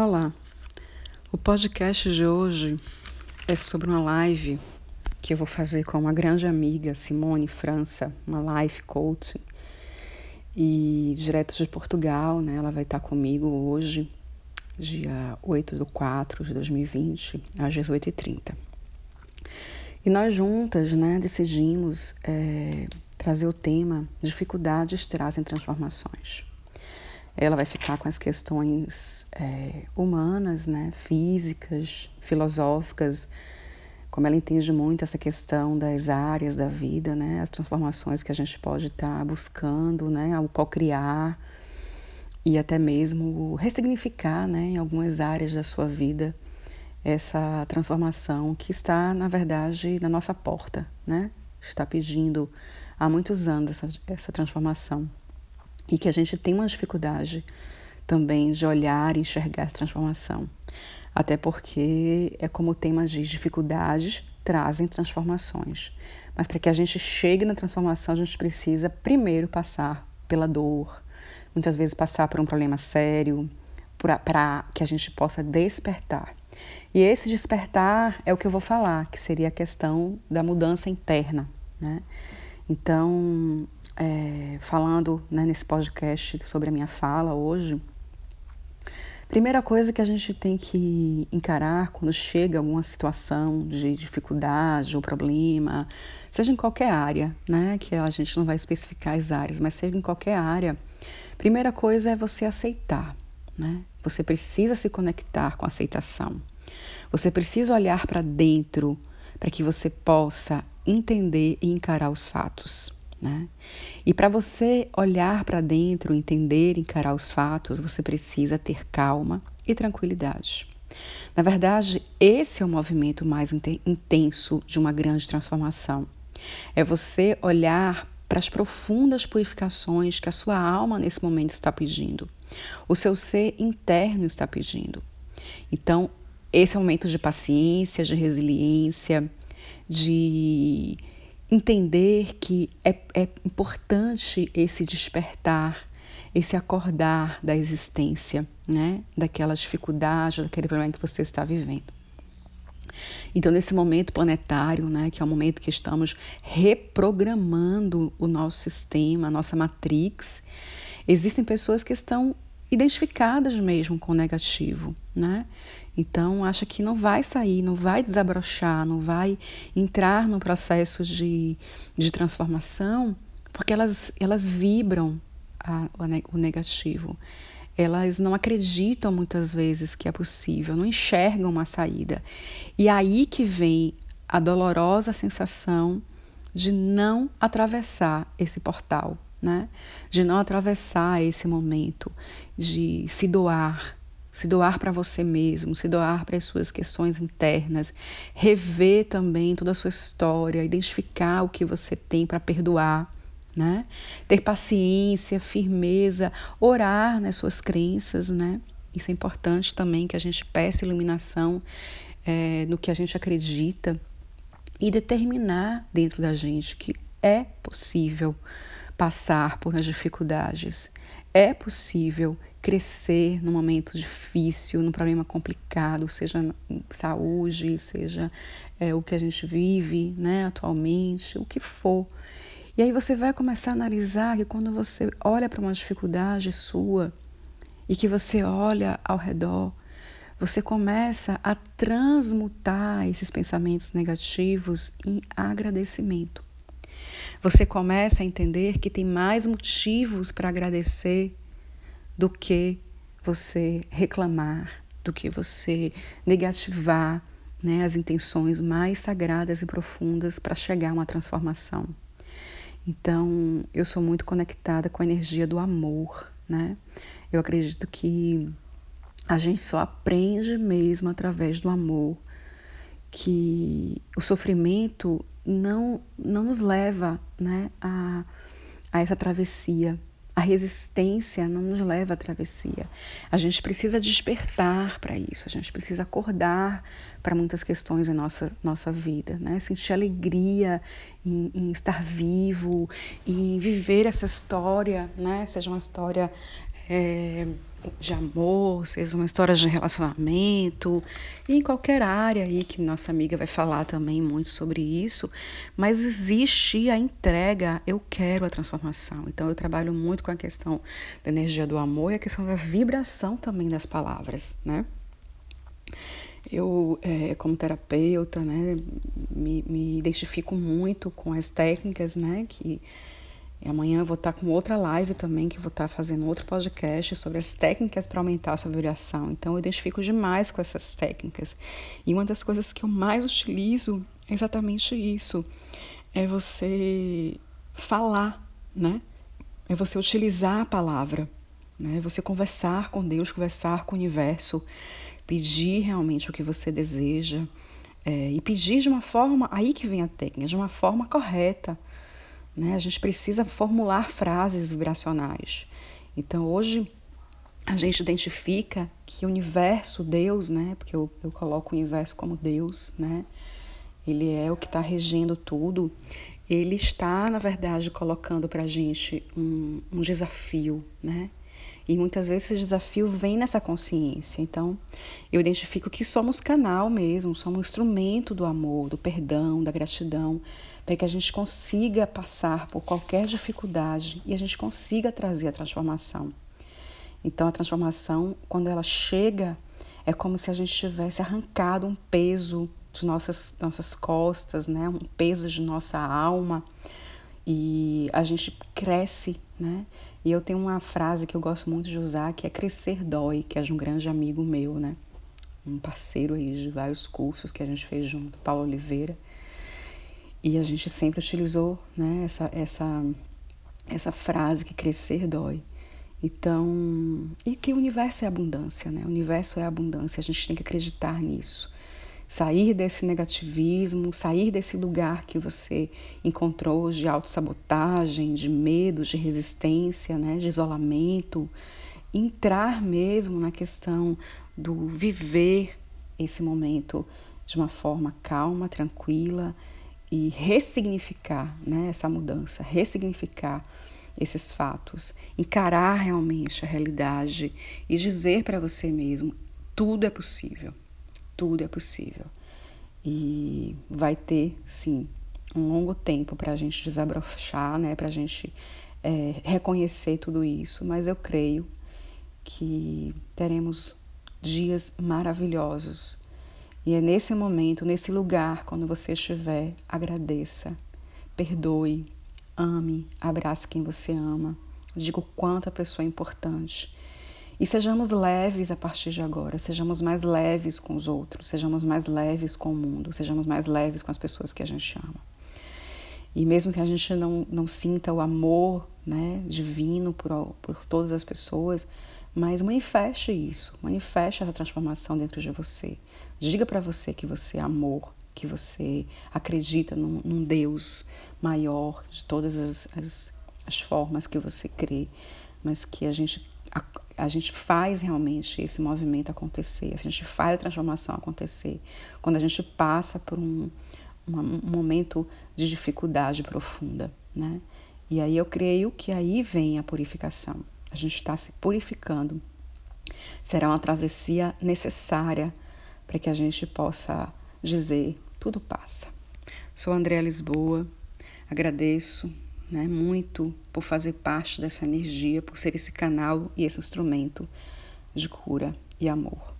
Olá, o podcast de hoje é sobre uma live que eu vou fazer com uma grande amiga, Simone França, uma life coach, e direto de Portugal, né? Ela vai estar comigo hoje, dia 8 de 4 de 2020, às 18h30. E nós juntas, né, decidimos é, trazer o tema Dificuldades trazem transformações. Ela vai ficar com as questões é, humanas, né, físicas, filosóficas, como ela entende muito essa questão das áreas da vida, né, as transformações que a gente pode estar tá buscando, né, ao co-criar e até mesmo ressignificar, né, em algumas áreas da sua vida essa transformação que está, na verdade, na nossa porta, né, está pedindo há muitos anos essa, essa transformação e que a gente tem uma dificuldade também de olhar e enxergar essa transformação. Até porque é como o tema diz, dificuldades trazem transformações. Mas para que a gente chegue na transformação, a gente precisa primeiro passar pela dor, muitas vezes passar por um problema sério, para que a gente possa despertar. E esse despertar é o que eu vou falar, que seria a questão da mudança interna. Né? Então, falando né, nesse podcast sobre a minha fala hoje, primeira coisa que a gente tem que encarar quando chega alguma situação de dificuldade ou problema, seja em qualquer área, né, que a gente não vai especificar as áreas, mas seja em qualquer área, primeira coisa é você aceitar, né? Você precisa se conectar com a aceitação. Você precisa olhar para dentro para que você possa entender e encarar os fatos. Né? E para você olhar para dentro, entender, encarar os fatos, você precisa ter calma e tranquilidade. Na verdade, esse é o movimento mais intenso de uma grande transformação. É você olhar para as profundas purificações que a sua alma nesse momento está pedindo, o seu ser interno está pedindo. Então, esse é um momento de paciência, de resiliência, de entender que é, é importante esse despertar, esse acordar da existência, né? Daquela dificuldade, daquele problema que você está vivendo. Então, nesse momento planetário, né, que é o momento que estamos reprogramando o nosso sistema, a nossa matrix, existem pessoas que estão identificadas mesmo com o negativo, né? Então, acha que não vai sair, não vai desabrochar, não vai entrar no processo de, de transformação, porque elas, elas vibram a, o negativo. Elas não acreditam muitas vezes que é possível, não enxergam uma saída. E aí que vem a dolorosa sensação de não atravessar esse portal, né? De não atravessar esse momento, de se doar, se doar para você mesmo, se doar para as suas questões internas, rever também toda a sua história, identificar o que você tem para perdoar, né? Ter paciência, firmeza, orar nas suas crenças, né? Isso é importante também que a gente peça iluminação é, no que a gente acredita e determinar dentro da gente que é possível passar por as dificuldades. É possível crescer num momento difícil, num problema complicado, seja saúde, seja é, o que a gente vive né, atualmente, o que for. E aí você vai começar a analisar que quando você olha para uma dificuldade sua e que você olha ao redor, você começa a transmutar esses pensamentos negativos em agradecimento. Você começa a entender que tem mais motivos para agradecer do que você reclamar, do que você negativar né, as intenções mais sagradas e profundas para chegar a uma transformação. Então, eu sou muito conectada com a energia do amor, né? Eu acredito que a gente só aprende mesmo através do amor, que o sofrimento não, não nos leva né, a, a essa travessia. A resistência não nos leva à travessia. A gente precisa despertar para isso, a gente precisa acordar para muitas questões em nossa, nossa vida, né? sentir alegria em, em estar vivo, em viver essa história, né? seja uma história é, de amor, seja uma história de relacionamento, e em qualquer área aí que nossa amiga vai falar também muito sobre isso, mas existe a entrega, eu quero a transformação. Então eu trabalho muito com a questão da energia do amor e a questão da vibração também das palavras, né? Eu, é, como terapeuta, né, me, me identifico muito com as técnicas, né, que e amanhã eu vou estar com outra live também, que vou estar fazendo outro podcast sobre as técnicas para aumentar a sua vibração. Então eu identifico demais com essas técnicas. E uma das coisas que eu mais utilizo é exatamente isso. É você falar, né? É você utilizar a palavra, né? É você conversar com Deus, conversar com o universo, pedir realmente o que você deseja. É, e pedir de uma forma, aí que vem a técnica, de uma forma correta né? A gente precisa formular frases vibracionais. Então, hoje, a gente identifica que o universo, Deus, né? Porque eu, eu coloco o universo como Deus, né? Ele é o que está regendo tudo. Ele está, na verdade, colocando para a gente um, um desafio, né? E muitas vezes esse desafio vem nessa consciência. Então, eu identifico que somos canal mesmo, somos instrumento do amor, do perdão, da gratidão, para que a gente consiga passar por qualquer dificuldade e a gente consiga trazer a transformação. Então, a transformação, quando ela chega, é como se a gente tivesse arrancado um peso de nossas, nossas costas, né? um peso de nossa alma, e a gente cresce, né? E eu tenho uma frase que eu gosto muito de usar, que é crescer dói, que é de um grande amigo meu, né? Um parceiro aí de vários cursos que a gente fez junto, Paulo Oliveira. E a gente sempre utilizou, né, essa essa essa frase que crescer dói. Então, e que o universo é abundância, né? O universo é abundância, a gente tem que acreditar nisso sair desse negativismo, sair desse lugar que você encontrou de autossabotagem, de medo, de resistência, né, de isolamento, entrar mesmo na questão do viver esse momento de uma forma calma, tranquila e ressignificar né, essa mudança, ressignificar esses fatos, encarar realmente a realidade e dizer para você mesmo: tudo é possível tudo é possível. E vai ter, sim, um longo tempo para a gente desabrochar, né? para a gente é, reconhecer tudo isso, mas eu creio que teremos dias maravilhosos. E é nesse momento, nesse lugar, quando você estiver, agradeça, perdoe, ame, abrace quem você ama, diga o quanto a pessoa é importante e sejamos leves a partir de agora, sejamos mais leves com os outros, sejamos mais leves com o mundo, sejamos mais leves com as pessoas que a gente ama. E mesmo que a gente não, não sinta o amor né, divino por, por todas as pessoas, mas manifeste isso, manifeste essa transformação dentro de você. Diga para você que você é amor, que você acredita num, num Deus maior de todas as, as, as formas que você crê, mas que a gente a, gente faz realmente esse movimento acontecer, a gente faz a transformação acontecer quando a gente passa por um, um, um momento de dificuldade profunda, né? E aí eu creio que aí vem a purificação. A gente está se purificando. Será uma travessia necessária para que a gente possa dizer tudo passa. Sou Andréa Lisboa, agradeço né, muito por fazer parte dessa energia, por ser esse canal e esse instrumento de cura e amor.